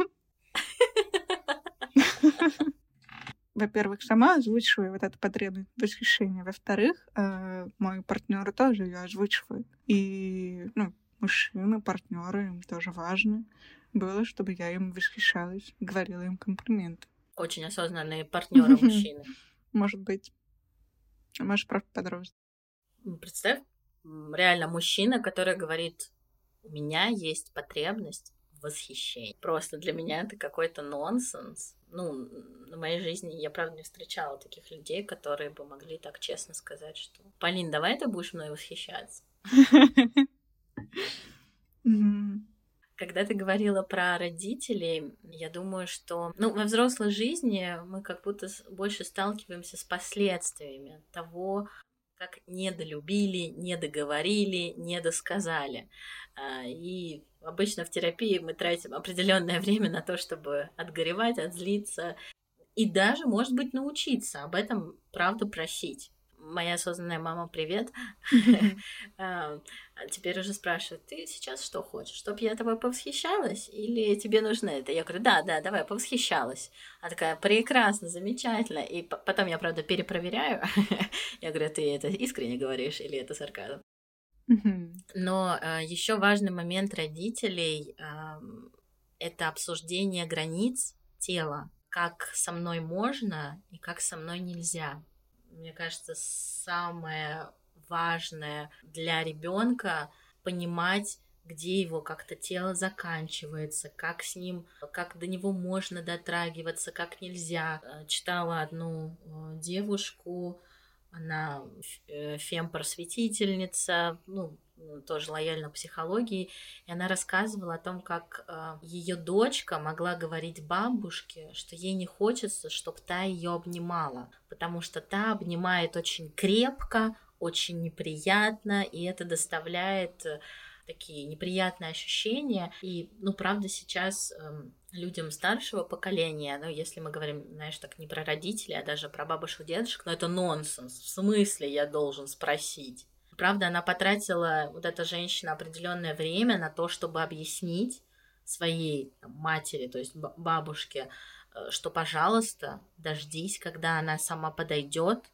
во-первых, сама озвучиваю вот эту потребность восхищения. Во-вторых, э, мой партнер тоже ее озвучивает. И, ну, мужчины, партнеры, им тоже важно было, чтобы я им восхищалась, говорила им комплименты. Очень осознанные партнеры мужчины. Может быть. Правда, подросток. Представь, реально мужчина, который говорит, у меня есть потребность в восхищении. Просто для меня это какой-то нонсенс. Ну, в моей жизни я, правда, не встречала таких людей, которые бы могли так честно сказать, что «Полин, давай ты будешь мной восхищаться». Когда ты говорила про родителей, я думаю, что ну, во взрослой жизни мы как будто больше сталкиваемся с последствиями того, как недолюбили, недоговорили, недосказали. А, и обычно в терапии мы тратим определенное время на то, чтобы отгоревать, отзлиться и даже, может быть, научиться об этом правду просить моя осознанная мама, привет. А, теперь уже спрашивает, ты сейчас что хочешь? Чтоб я тобой повосхищалась? Или тебе нужно это? Я говорю, да, да, давай, повосхищалась. Она такая, прекрасно, замечательно. И потом я, правда, перепроверяю. я говорю, ты это искренне говоришь или это сарказм? Но а, еще важный момент родителей это обсуждение границ тела, как со мной можно и как со мной нельзя мне кажется, самое важное для ребенка понимать, где его как-то тело заканчивается, как с ним, как до него можно дотрагиваться, как нельзя. Э, читала одну э, девушку, она э, фем-просветительница, ну, тоже лояльна психологии, и она рассказывала о том, как э, ее дочка могла говорить бабушке, что ей не хочется, чтобы та ее обнимала, потому что та обнимает очень крепко, очень неприятно, и это доставляет э, такие неприятные ощущения. И, ну, правда, сейчас э, людям старшего поколения, ну, если мы говорим, знаешь, так не про родителей, а даже про бабушек, дедушек, но это нонсенс. В смысле я должен спросить? Правда, она потратила, вот эта женщина, определенное время на то, чтобы объяснить своей там, матери, то есть бабушке, э, что, пожалуйста, дождись, когда она сама подойдет,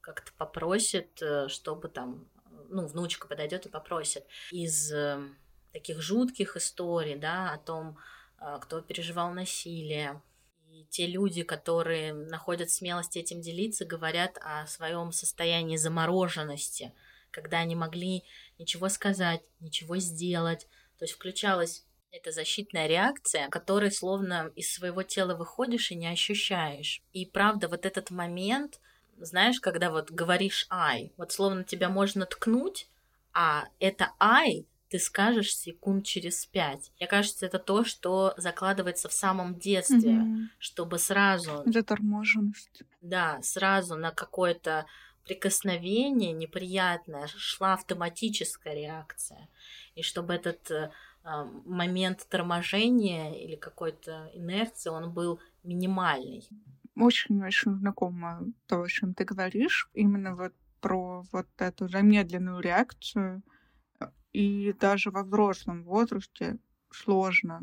как-то попросит, э, чтобы там, ну, внучка подойдет и попросит. Из э, таких жутких историй, да, о том, кто переживал насилие, и те люди, которые находят смелость этим делиться, говорят о своем состоянии замороженности – когда они могли ничего сказать, ничего сделать. То есть включалась эта защитная реакция, которой словно из своего тела выходишь и не ощущаешь. И правда, вот этот момент, знаешь, когда вот говоришь «ай», вот словно тебя можно ткнуть, а это «ай» ты скажешь секунд через пять. Мне кажется, это то, что закладывается в самом детстве, mm-hmm. чтобы сразу... Заторможенность. Да, сразу на какое-то прикосновение неприятное, шла автоматическая реакция. И чтобы этот э, момент торможения или какой-то инерции, он был минимальный. Очень-очень знакомо то, о чем ты говоришь. Именно вот про вот эту замедленную реакцию. И даже во взрослом возрасте сложно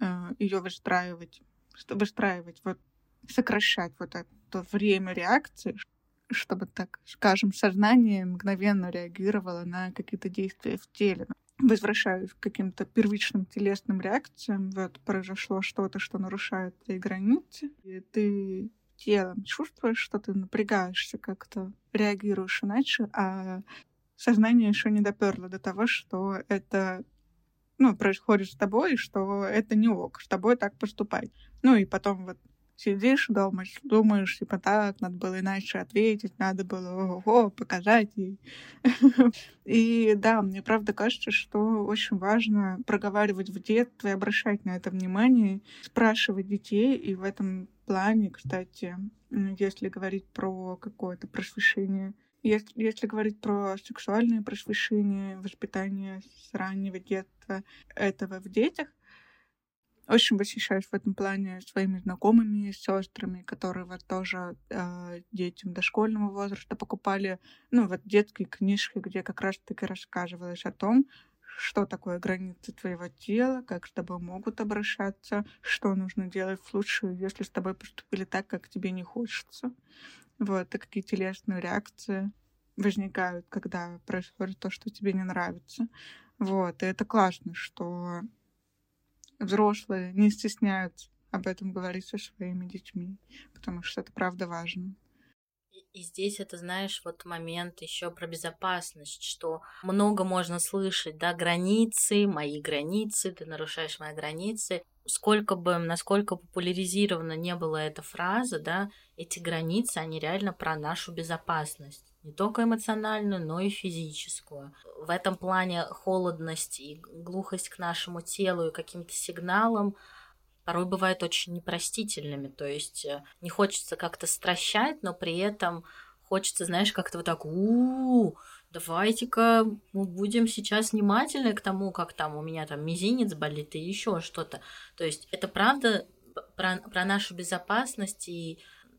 э, ее выстраивать, выстраивать, вот сокращать вот это время реакции, чтобы, так скажем, сознание мгновенно реагировало на какие-то действия в теле. Возвращаюсь к каким-то первичным телесным реакциям. Вот произошло что-то, что нарушает твои границы, и ты телом чувствуешь, что ты напрягаешься, как-то реагируешь иначе, а сознание еще не доперло до того, что это ну, происходит с тобой, что это не ок, с тобой так поступать. Ну и потом вот сидишь дома, думаешь, типа, так, надо было иначе ответить, надо было ого, показать ей. И да, мне правда кажется, что очень важно проговаривать в детстве, обращать на это внимание, спрашивать детей, и в этом плане, кстати, если говорить про какое-то просвещение если, если говорить про сексуальное просвещение, воспитание с раннего детства этого в детях, очень восхищаюсь в этом плане своими знакомыми сестрами, которые вот тоже э, детям дошкольного возраста покупали, ну, вот детские книжки, где как раз-таки рассказывалось о том, что такое границы твоего тела, как с тобой могут обращаться, что нужно делать в случае, если с тобой поступили так, как тебе не хочется. Вот, и какие телесные реакции возникают, когда происходит то, что тебе не нравится. Вот, и это классно, что взрослые не стесняются об этом говорить со своими детьми, потому что это правда важно. И здесь это, знаешь, вот момент еще про безопасность, что много можно слышать, да, границы, мои границы, ты нарушаешь мои границы. Сколько бы, насколько популяризирована не была эта фраза, да, эти границы, они реально про нашу безопасность. Не только эмоциональную, но и физическую. В этом плане холодность и глухость к нашему телу и каким-то сигналам порой бывают очень непростительными. То есть э, не хочется как-то стращать, но при этом хочется, знаешь, как-то вот так, у давайте-ка мы будем сейчас внимательны к тому, как там у меня там мизинец болит и еще что-то. То есть это правда про, про нашу безопасность, и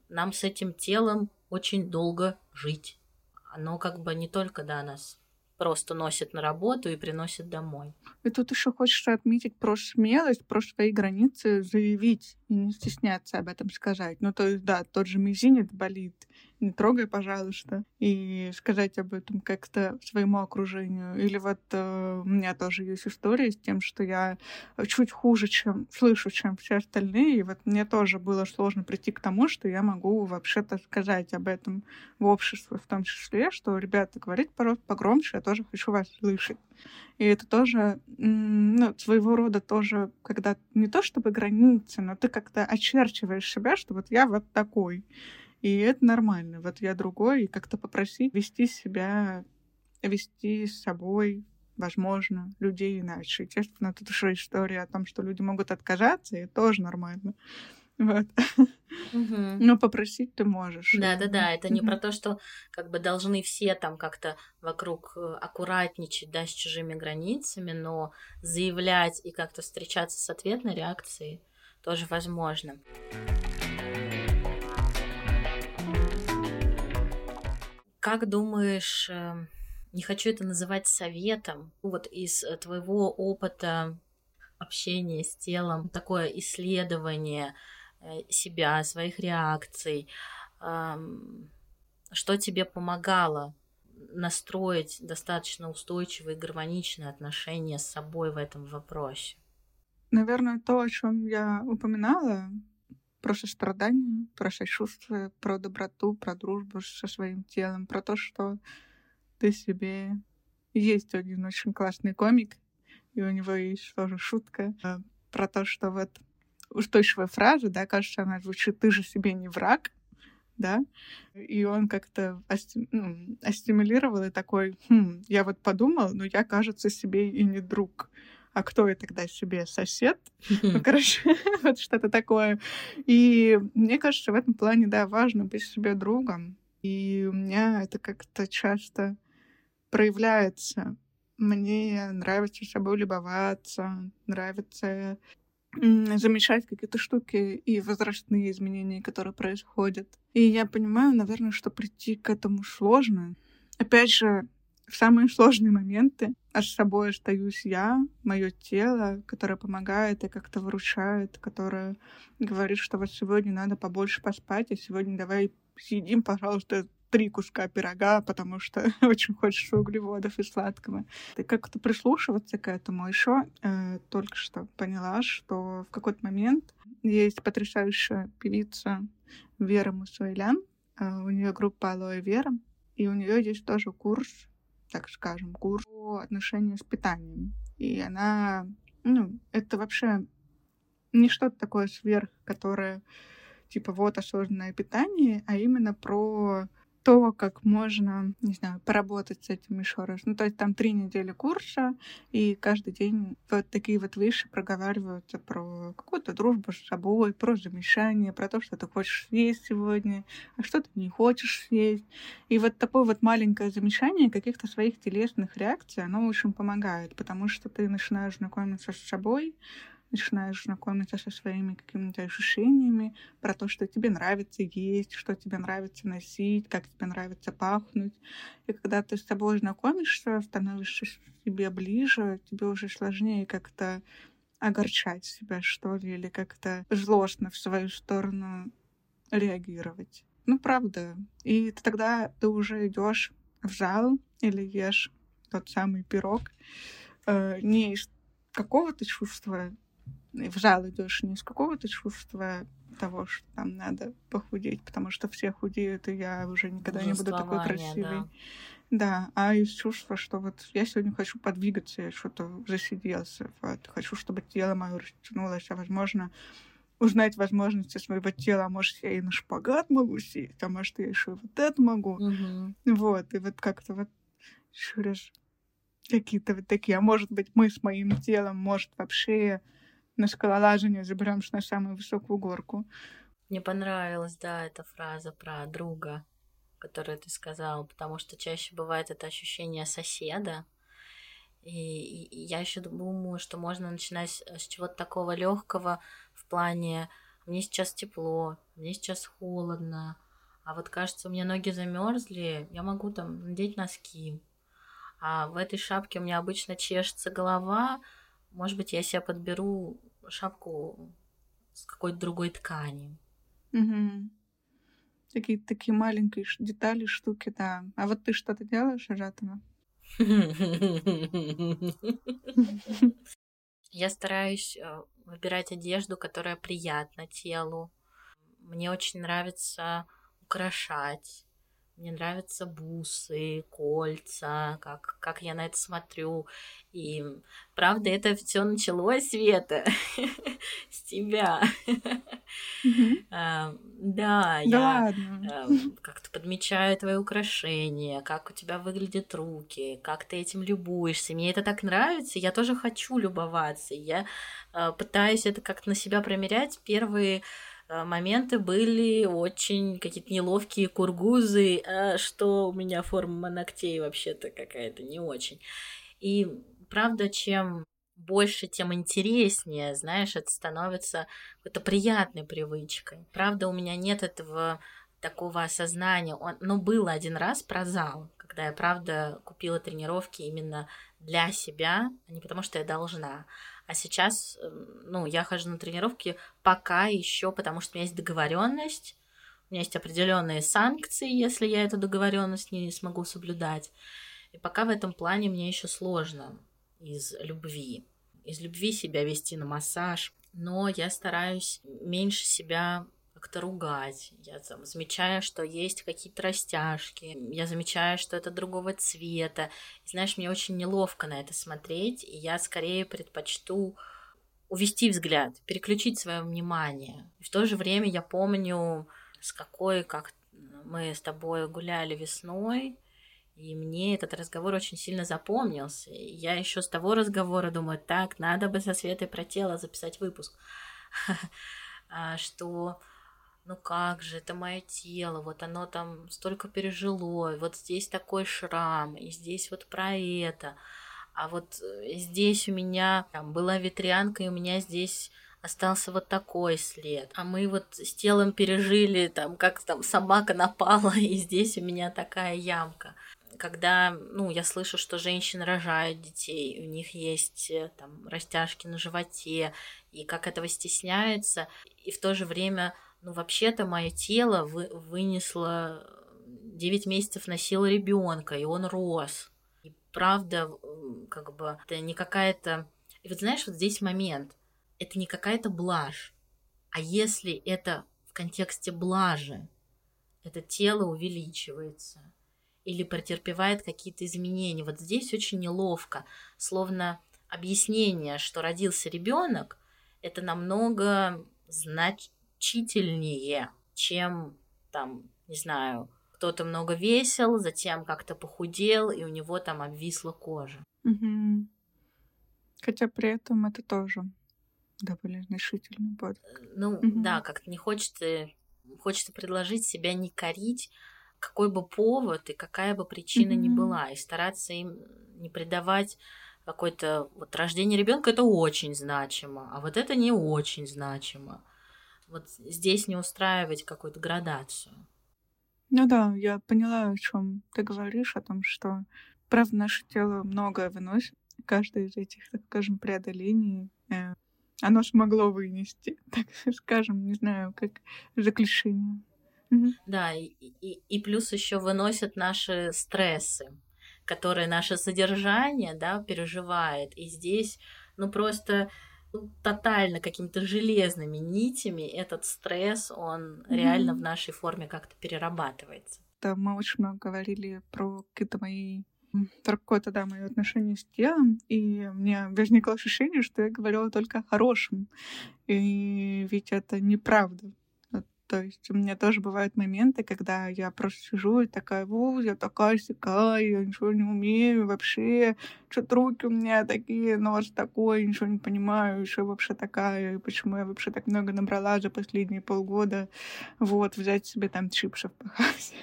нам с этим телом очень долго жить. Оно как бы не только, да, нас просто носит на работу и приносит домой. И тут еще хочешь отметить про смелость, про свои границы заявить и не стесняться об этом сказать. Ну, то есть, да, тот же мизинец болит, не трогай, пожалуйста, и сказать об этом как-то своему окружению. Или вот э, у меня тоже есть история с тем, что я чуть хуже, чем слышу, чем все остальные, и вот мне тоже было сложно прийти к тому, что я могу вообще-то сказать об этом в обществе, в том числе, что, ребята, говорить погромче, я тоже хочу вас слышать. И это тоже, ну, своего рода тоже, когда не то чтобы границы, но ты как-то очерчиваешь себя, что вот я вот такой. И это нормально. Вот я другой, и как-то попросить вести себя, вести с собой, возможно, людей иначе. Естественно, тут еще история о том, что люди могут отказаться, и тоже нормально. Вот. Угу. Но попросить ты можешь. Да, да, да. Это не про то, что как бы должны все там как-то вокруг э, аккуратничать, да, с чужими границами, но заявлять и как-то встречаться с ответной реакцией тоже возможно. Как думаешь, эм, не хочу это называть советом, вот из э, твоего опыта общения с телом, такое исследование э, себя, своих реакций, что тебе помогало настроить достаточно устойчивые гармоничные отношения с собой в этом вопросе? Наверное, то, о чем я упоминала, про сострадание, про сочувствие, про доброту, про дружбу со своим телом, про то, что ты себе... Есть один очень классный комик, и у него есть тоже шутка э, про то, что вот устойчивая фраза, да, кажется, она звучит «ты же себе не враг», да, и он как-то асти... ну, астимулировал и такой, хм, я вот подумал, но я, кажется, себе и не друг а кто я тогда себе сосед? Ну, короче, вот что-то такое. И мне кажется, в этом плане, да, важно быть себе другом. И у меня это как-то часто проявляется. Мне нравится собой любоваться, нравится замечать какие-то штуки и возрастные изменения, которые происходят. И я понимаю, наверное, что прийти к этому сложно. Опять же, в самые сложные моменты аж собой остаюсь я, мое тело, которое помогает и как-то выручает, которое говорит, что вот сегодня надо побольше поспать, а сегодня давай съедим, пожалуйста, три куска пирога, потому что очень хочется углеводов и сладкого. И как-то прислушиваться к этому. Еще э, только что поняла, что в какой-то момент есть потрясающая певица Вера Мусуэлян. Э, у нее группа Алоэ Вера, и у нее есть тоже курс так скажем, курс по отношению с питанием. И она, ну, это вообще не что-то такое сверх, которое типа вот осознанное питание, а именно про то, как можно, не знаю, поработать с этим еще раз. Ну, то есть там три недели курса, и каждый день вот такие вот вещи проговариваются про какую-то дружбу с собой, про замешание, про то, что ты хочешь съесть сегодня, а что ты не хочешь съесть. И вот такое вот маленькое замешание каких-то своих телесных реакций, оно очень помогает, потому что ты начинаешь знакомиться с собой, начинаешь знакомиться со своими какими-то ощущениями, про то, что тебе нравится есть, что тебе нравится носить, как тебе нравится пахнуть. И когда ты с тобой знакомишься, становишься себе ближе, тебе уже сложнее как-то огорчать себя, что ли, или как-то злостно в свою сторону реагировать. Ну, правда. И тогда ты уже идешь в зал или ешь тот самый пирог э, не из какого-то чувства, в идешь не из какого-то чувства того, что там надо похудеть, потому что все худеют, и я уже никогда не буду такой красивой. Да. да, а из чувства, что вот я сегодня хочу подвигаться, я что-то засиделся, вот, хочу, чтобы тело мое растянулось, а возможно, узнать возможности своего тела, а может, я и на шпагат могу сесть, а может, я еще вот это могу. Угу. Вот, и вот как-то вот через какие-то вот такие, а может быть, мы с моим телом, может, вообще на скалолазание заберемся на самую высокую горку. Мне понравилась, да, эта фраза про друга, которую ты сказал, потому что чаще бывает это ощущение соседа. И я еще думаю, что можно начинать с чего-то такого легкого в плане мне сейчас тепло, мне сейчас холодно, а вот кажется, у меня ноги замерзли, я могу там надеть носки, а в этой шапке у меня обычно чешется голова. Может быть, я себе подберу шапку с какой-то другой ткани. Угу. Такие, такие маленькие детали, штуки, да. А вот ты что-то делаешь, Ажатова? Я стараюсь э, выбирать одежду, которая приятна телу. Мне очень нравится украшать мне нравятся бусы, кольца, как, как я на это смотрю. И правда, это все началось, Света, с тебя. А, да, я а, как-то подмечаю твои украшения, как у тебя выглядят руки, как ты этим любуешься. Мне это так нравится, я тоже хочу любоваться. Я а, пытаюсь это как-то на себя промерять. Первые Э, моменты были очень какие-то неловкие кургузы, а что у меня форма ногтей вообще-то какая-то не очень. И правда, чем больше, тем интереснее, знаешь, это становится какой-то приятной привычкой. Правда, у меня нет этого такого осознания. Он, ну, было один раз про зал, когда я, правда, купила тренировки именно для себя, а не потому что я должна. А сейчас, эм, ну, я хожу на тренировки пока еще, потому что у меня есть договоренность, у меня есть определенные санкции, если я эту договоренность не смогу соблюдать. И пока в этом плане мне еще сложно из любви. Из любви себя вести на массаж. Но я стараюсь меньше себя как-то ругать. Я там замечаю, что есть какие-то растяжки. Я замечаю, что это другого цвета. И, знаешь, мне очень неловко на это смотреть, и я скорее предпочту увести взгляд, переключить свое внимание. И в то же время я помню, с какой, как мы с тобой гуляли весной, и мне этот разговор очень сильно запомнился. Я еще с того разговора думаю, так, надо бы со Светой про тело записать выпуск. А, что ну как же, это мое тело, вот оно там столько пережило, вот здесь такой шрам, и здесь вот про это, а вот э, здесь у меня там была ветрянка, и у меня здесь остался вот такой след. А мы вот с телом пережили, там, как там собака напала, и здесь у меня такая ямка. Когда, ну, я слышу, что женщины рожают детей, у них есть э, там растяжки на животе, и как этого стесняются, и в то же время ну, вообще-то мое тело вы, вынесло 9 месяцев носило ребенка, и он рос. И правда, как бы, это не какая-то... И вот знаешь, вот здесь момент. Это не какая-то блажь. А если это в контексте блажи, это тело увеличивается или претерпевает какие-то изменения. Вот здесь очень неловко, словно объяснение, что родился ребенок, это намного знач значительнее, чем там, не знаю, кто-то много весил, затем как-то похудел, и у него там обвисла кожа. Угу. Хотя при этом это тоже довольно значительный подвиг. Э, ну угу. да, как-то не хочется, хочется предложить себя не корить, какой бы повод и какая бы причина угу. ни была, и стараться им не придавать какое-то вот рождение ребенка это очень значимо, а вот это не очень значимо. Вот здесь не устраивать какую-то градацию. Ну да, я поняла, о чем ты говоришь, о том, что, правда, наше тело многое выносит. Каждое из этих, так скажем, преодолений э, оно смогло вынести, так скажем, не знаю, как заключение. Да, и, и, и плюс еще выносят наши стрессы которое наше содержание, да, переживает. И здесь, ну, просто тотально какими-то железными нитями этот стресс, он mm-hmm. реально в нашей форме как-то перерабатывается. Да, мы очень много говорили про какие-то мои про какое-то, да, мое отношение с телом, и у меня возникло ощущение, что я говорила только о хорошем. И ведь это неправда. То есть у меня тоже бывают моменты, когда я просто сижу и такая, вот, я такая сякая, я ничего не умею вообще, что-то руки у меня такие, нос такой, ничего не понимаю, еще вообще такая, почему я вообще так много набрала за последние полгода, вот, взять себе там чипсов пахать.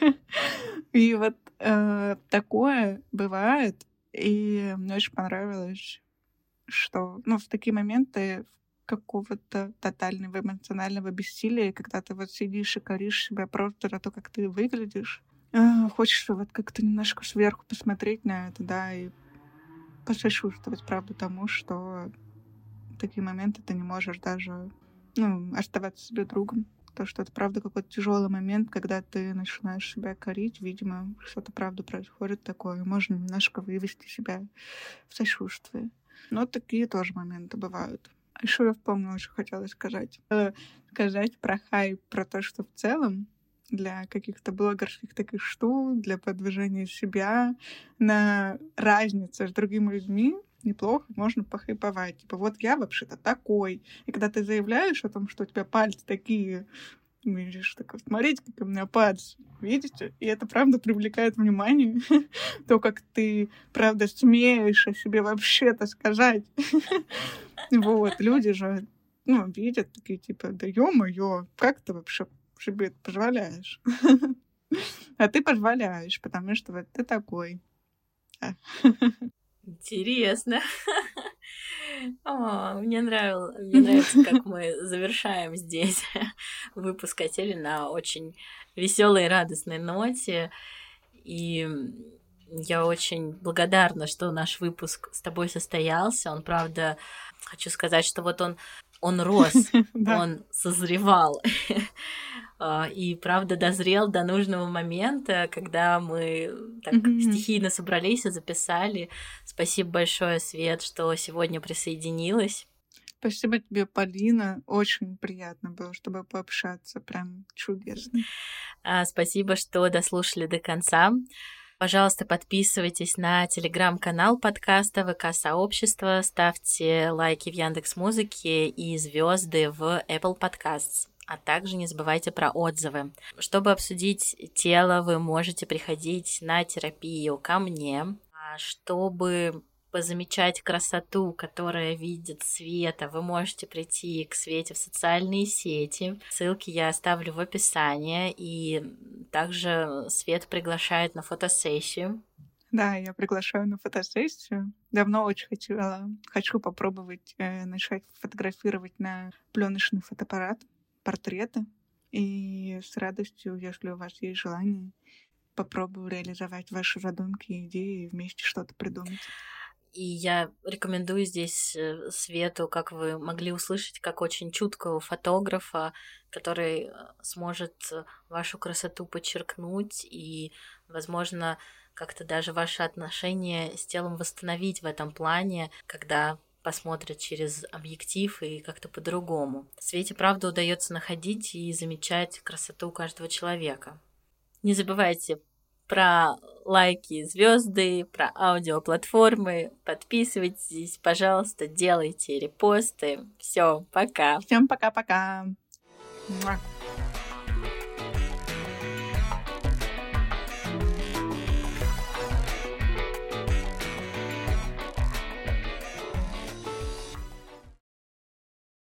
И вот э, такое бывает, и мне очень понравилось, что, ну, в такие моменты, какого-то тотального эмоционального бессилия, когда ты вот сидишь и коришь себя просто за то, как ты выглядишь. А, хочется вот как-то немножко сверху посмотреть на это, да, и посочувствовать, правда, тому, что в такие моменты ты не можешь даже, ну, оставаться себе другом. То, что это, правда, какой-то тяжелый момент, когда ты начинаешь себя корить, видимо, что-то, правда, происходит такое. Можно немножко вывести себя в сочувствие. Но такие тоже моменты бывают. Еще я помню, что хотела сказать. Сказать про хайп, про то, что в целом для каких-то блогерских таких штук, для продвижения себя, на разницу с другими людьми неплохо можно похайповать. Типа, вот я вообще-то такой. И когда ты заявляешь о том, что у тебя пальцы такие, видишь, такой, смотрите, как у меня пальцы, видите? И это, правда, привлекает внимание. То, как ты, правда, смеешь о себе вообще-то сказать. Вот, люди же, ну, видят такие, типа, да ё-моё, как ты вообще себе это позволяешь? А ты позволяешь, потому что вот ты такой. Интересно. О, мне, нравилось, мне нравится, как мы завершаем здесь выпуск Котели на очень веселой и радостной ноте. И я очень благодарна, что наш выпуск с тобой состоялся. Он, правда, хочу сказать, что вот он, он рос, он созревал. А, и правда дозрел до нужного момента, когда мы так стихийно собрались и записали. Спасибо большое, Свет, что сегодня присоединилась. Спасибо тебе, Полина. Очень приятно было, чтобы пообщаться. Прям чудесно. А, спасибо, что дослушали до конца. Пожалуйста, подписывайтесь на телеграм-канал подкаста ВК Сообщество, ставьте лайки в Яндекс Музыке и звезды в Apple Podcasts. А также не забывайте про отзывы. Чтобы обсудить тело, вы можете приходить на терапию ко мне. А чтобы позамечать красоту, которая видит Света, вы можете прийти к Свете в социальные сети. Ссылки я оставлю в описании. И также Свет приглашает на фотосессию. Да, я приглашаю на фотосессию. Давно очень хотела, хочу попробовать э, начать фотографировать на пленочный фотоаппарат портреты. И с радостью, если у вас есть желание, попробую реализовать ваши задумки, идеи и вместе что-то придумать. И я рекомендую здесь э, Свету, как вы могли услышать, как очень чуткого фотографа, который э, сможет э, вашу красоту подчеркнуть и, возможно, как-то даже ваши отношения с телом восстановить в этом плане, когда посмотрят через объектив и как-то по-другому. Свете, правда, удается находить и замечать красоту каждого человека. Не забывайте про лайки, звезды, про аудиоплатформы. Подписывайтесь, пожалуйста, делайте репосты. Все, пока. Всем пока-пока.